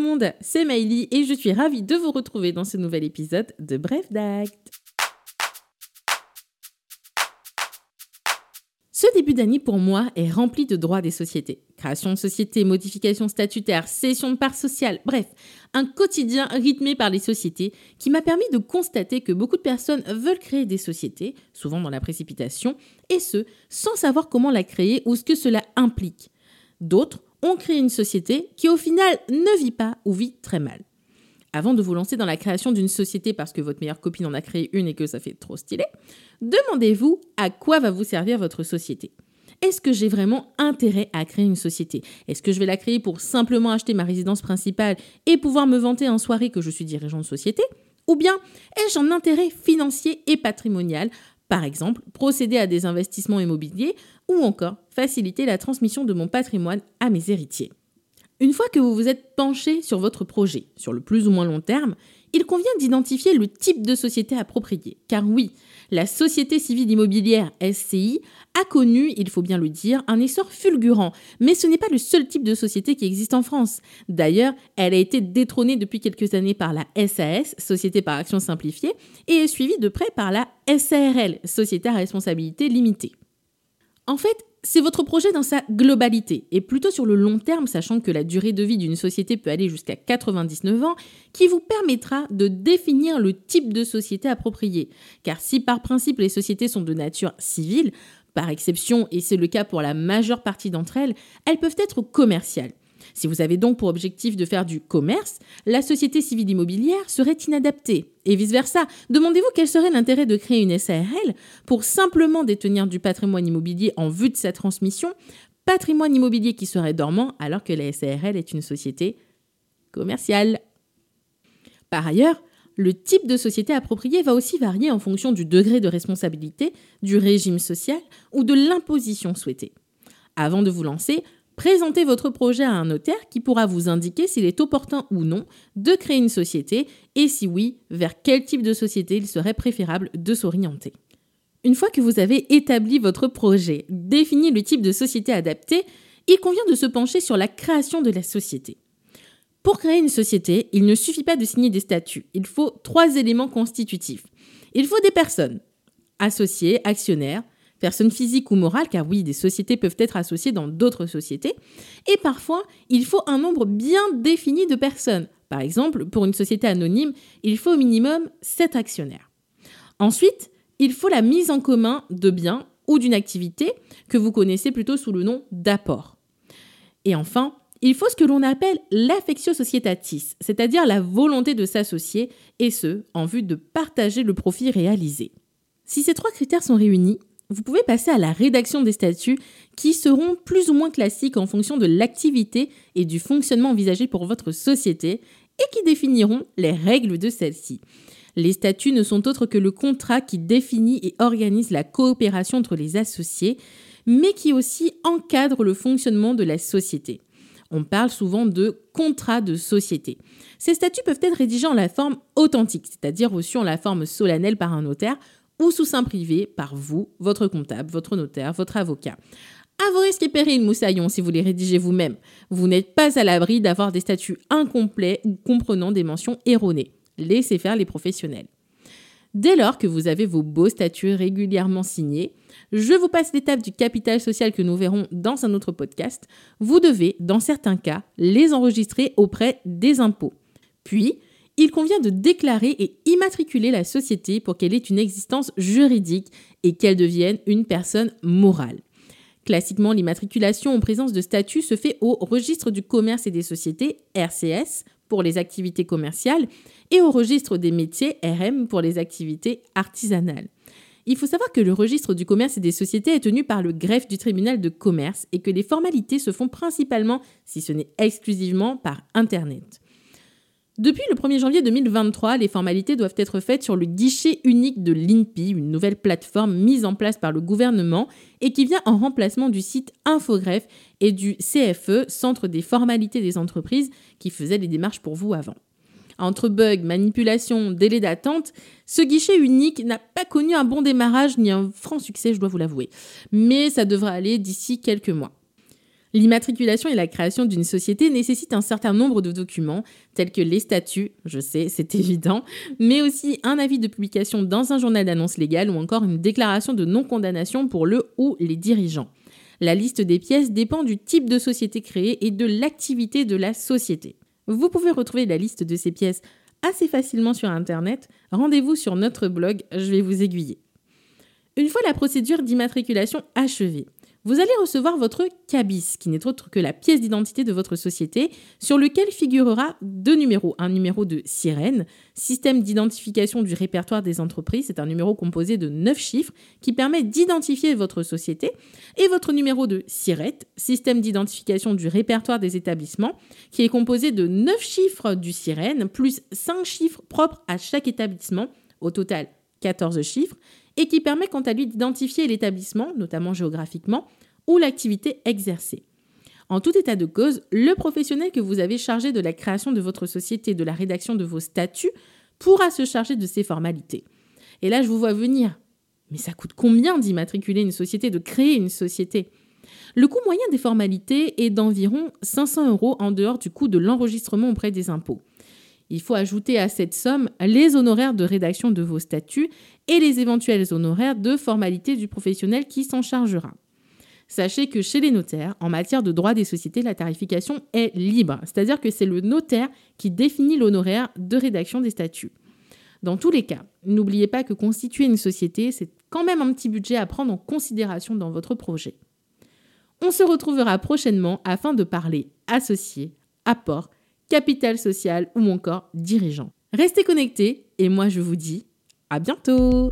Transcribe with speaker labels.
Speaker 1: monde, c'est Maïli et je suis ravie de vous retrouver dans ce nouvel épisode de Bref d'Acte. Ce début d'année pour moi est rempli de droits des sociétés. Création de sociétés, modification statutaire, cession de parts sociales, bref, un quotidien rythmé par les sociétés qui m'a permis de constater que beaucoup de personnes veulent créer des sociétés, souvent dans la précipitation, et ce, sans savoir comment la créer ou ce que cela implique. D'autres ont créé une société qui au final ne vit pas ou vit très mal. Avant de vous lancer dans la création d'une société parce que votre meilleure copine en a créé une et que ça fait trop stylé, demandez-vous à quoi va vous servir votre société. Est-ce que j'ai vraiment intérêt à créer une société? Est-ce que je vais la créer pour simplement acheter ma résidence principale et pouvoir me vanter en soirée que je suis dirigeant de société? Ou bien ai-je un intérêt financier et patrimonial par exemple, procéder à des investissements immobiliers ou encore faciliter la transmission de mon patrimoine à mes héritiers. Une fois que vous vous êtes penché sur votre projet, sur le plus ou moins long terme, il convient d'identifier le type de société appropriée. Car oui, la société civile immobilière SCI a connu, il faut bien le dire, un essor fulgurant, mais ce n'est pas le seul type de société qui existe en France. D'ailleurs, elle a été détrônée depuis quelques années par la SAS, Société par action simplifiée, et est suivie de près par la SARL, Société à responsabilité limitée. En fait, c'est votre projet dans sa globalité, et plutôt sur le long terme, sachant que la durée de vie d'une société peut aller jusqu'à 99 ans, qui vous permettra de définir le type de société appropriée. Car si par principe les sociétés sont de nature civile, par exception, et c'est le cas pour la majeure partie d'entre elles, elles peuvent être commerciales. Si vous avez donc pour objectif de faire du commerce, la société civile immobilière serait inadaptée. Et vice-versa, demandez-vous quel serait l'intérêt de créer une SARL pour simplement détenir du patrimoine immobilier en vue de sa transmission, patrimoine immobilier qui serait dormant alors que la SARL est une société commerciale. Par ailleurs, le type de société appropriée va aussi varier en fonction du degré de responsabilité, du régime social ou de l'imposition souhaitée. Avant de vous lancer, présentez votre projet à un notaire qui pourra vous indiquer s'il est opportun ou non de créer une société et si oui, vers quel type de société il serait préférable de s'orienter. Une fois que vous avez établi votre projet, défini le type de société adaptée, il convient de se pencher sur la création de la société. Pour créer une société, il ne suffit pas de signer des statuts. Il faut trois éléments constitutifs. Il faut des personnes, associés, actionnaires, personnes physiques ou morales, car oui, des sociétés peuvent être associées dans d'autres sociétés. Et parfois, il faut un nombre bien défini de personnes. Par exemple, pour une société anonyme, il faut au minimum 7 actionnaires. Ensuite, il faut la mise en commun de biens ou d'une activité que vous connaissez plutôt sous le nom d'apport. Et enfin, il faut ce que l'on appelle l'affectio societatis, c'est-à-dire la volonté de s'associer, et ce, en vue de partager le profit réalisé. Si ces trois critères sont réunis, vous pouvez passer à la rédaction des statuts qui seront plus ou moins classiques en fonction de l'activité et du fonctionnement envisagé pour votre société et qui définiront les règles de celle-ci. Les statuts ne sont autres que le contrat qui définit et organise la coopération entre les associés, mais qui aussi encadre le fonctionnement de la société. On parle souvent de contrat de société. Ces statuts peuvent être rédigés en la forme authentique, c'est-à-dire reçus en la forme solennelle par un notaire ou sous sein privé par vous, votre comptable, votre notaire, votre avocat. À vos risques et périls, moussaillon, si vous les rédigez vous-même. Vous n'êtes pas à l'abri d'avoir des statuts incomplets ou comprenant des mentions erronées. Laissez faire les professionnels. Dès lors que vous avez vos beaux statuts régulièrement signés, je vous passe l'étape du capital social que nous verrons dans un autre podcast. Vous devez, dans certains cas, les enregistrer auprès des impôts. Puis, il convient de déclarer et immatriculer la société pour qu'elle ait une existence juridique et qu'elle devienne une personne morale. Classiquement, l'immatriculation en présence de statut se fait au registre du commerce et des sociétés, RCS, pour les activités commerciales, et au registre des métiers, RM, pour les activités artisanales. Il faut savoir que le registre du commerce et des sociétés est tenu par le greffe du tribunal de commerce et que les formalités se font principalement, si ce n'est exclusivement, par Internet. Depuis le 1er janvier 2023, les formalités doivent être faites sur le guichet unique de l'INPI, une nouvelle plateforme mise en place par le gouvernement et qui vient en remplacement du site Infogreffe et du CFE, Centre des formalités des entreprises, qui faisait les démarches pour vous avant. Entre bugs, manipulations, délais d'attente, ce guichet unique n'a pas connu un bon démarrage ni un franc succès, je dois vous l'avouer. Mais ça devrait aller d'ici quelques mois. L'immatriculation et la création d'une société nécessitent un certain nombre de documents, tels que les statuts, je sais, c'est évident, mais aussi un avis de publication dans un journal d'annonce légale ou encore une déclaration de non-condamnation pour le ou les dirigeants. La liste des pièces dépend du type de société créée et de l'activité de la société. Vous pouvez retrouver la liste de ces pièces assez facilement sur Internet. Rendez-vous sur notre blog, je vais vous aiguiller. Une fois la procédure d'immatriculation achevée, vous allez recevoir votre CABIS, qui n'est autre que la pièce d'identité de votre société, sur lequel figurera deux numéros. Un numéro de sirène, système d'identification du répertoire des entreprises, c'est un numéro composé de 9 chiffres qui permet d'identifier votre société, et votre numéro de SIRET, système d'identification du répertoire des établissements, qui est composé de 9 chiffres du sirène, plus 5 chiffres propres à chaque établissement, au total 14 chiffres, et qui permet quant à lui d'identifier l'établissement, notamment géographiquement, ou l'activité exercée. En tout état de cause, le professionnel que vous avez chargé de la création de votre société, de la rédaction de vos statuts, pourra se charger de ces formalités. Et là, je vous vois venir. Mais ça coûte combien d'immatriculer une société, de créer une société? Le coût moyen des formalités est d'environ 500 euros en dehors du coût de l'enregistrement auprès des impôts. Il faut ajouter à cette somme les honoraires de rédaction de vos statuts et les éventuels honoraires de formalité du professionnel qui s'en chargera. Sachez que chez les notaires, en matière de droit des sociétés, la tarification est libre, c'est-à-dire que c'est le notaire qui définit l'honoraire de rédaction des statuts. Dans tous les cas, n'oubliez pas que constituer une société, c'est quand même un petit budget à prendre en considération dans votre projet. On se retrouvera prochainement afin de parler associés, apport capital social ou encore dirigeant. Restez connectés et moi je vous dis à bientôt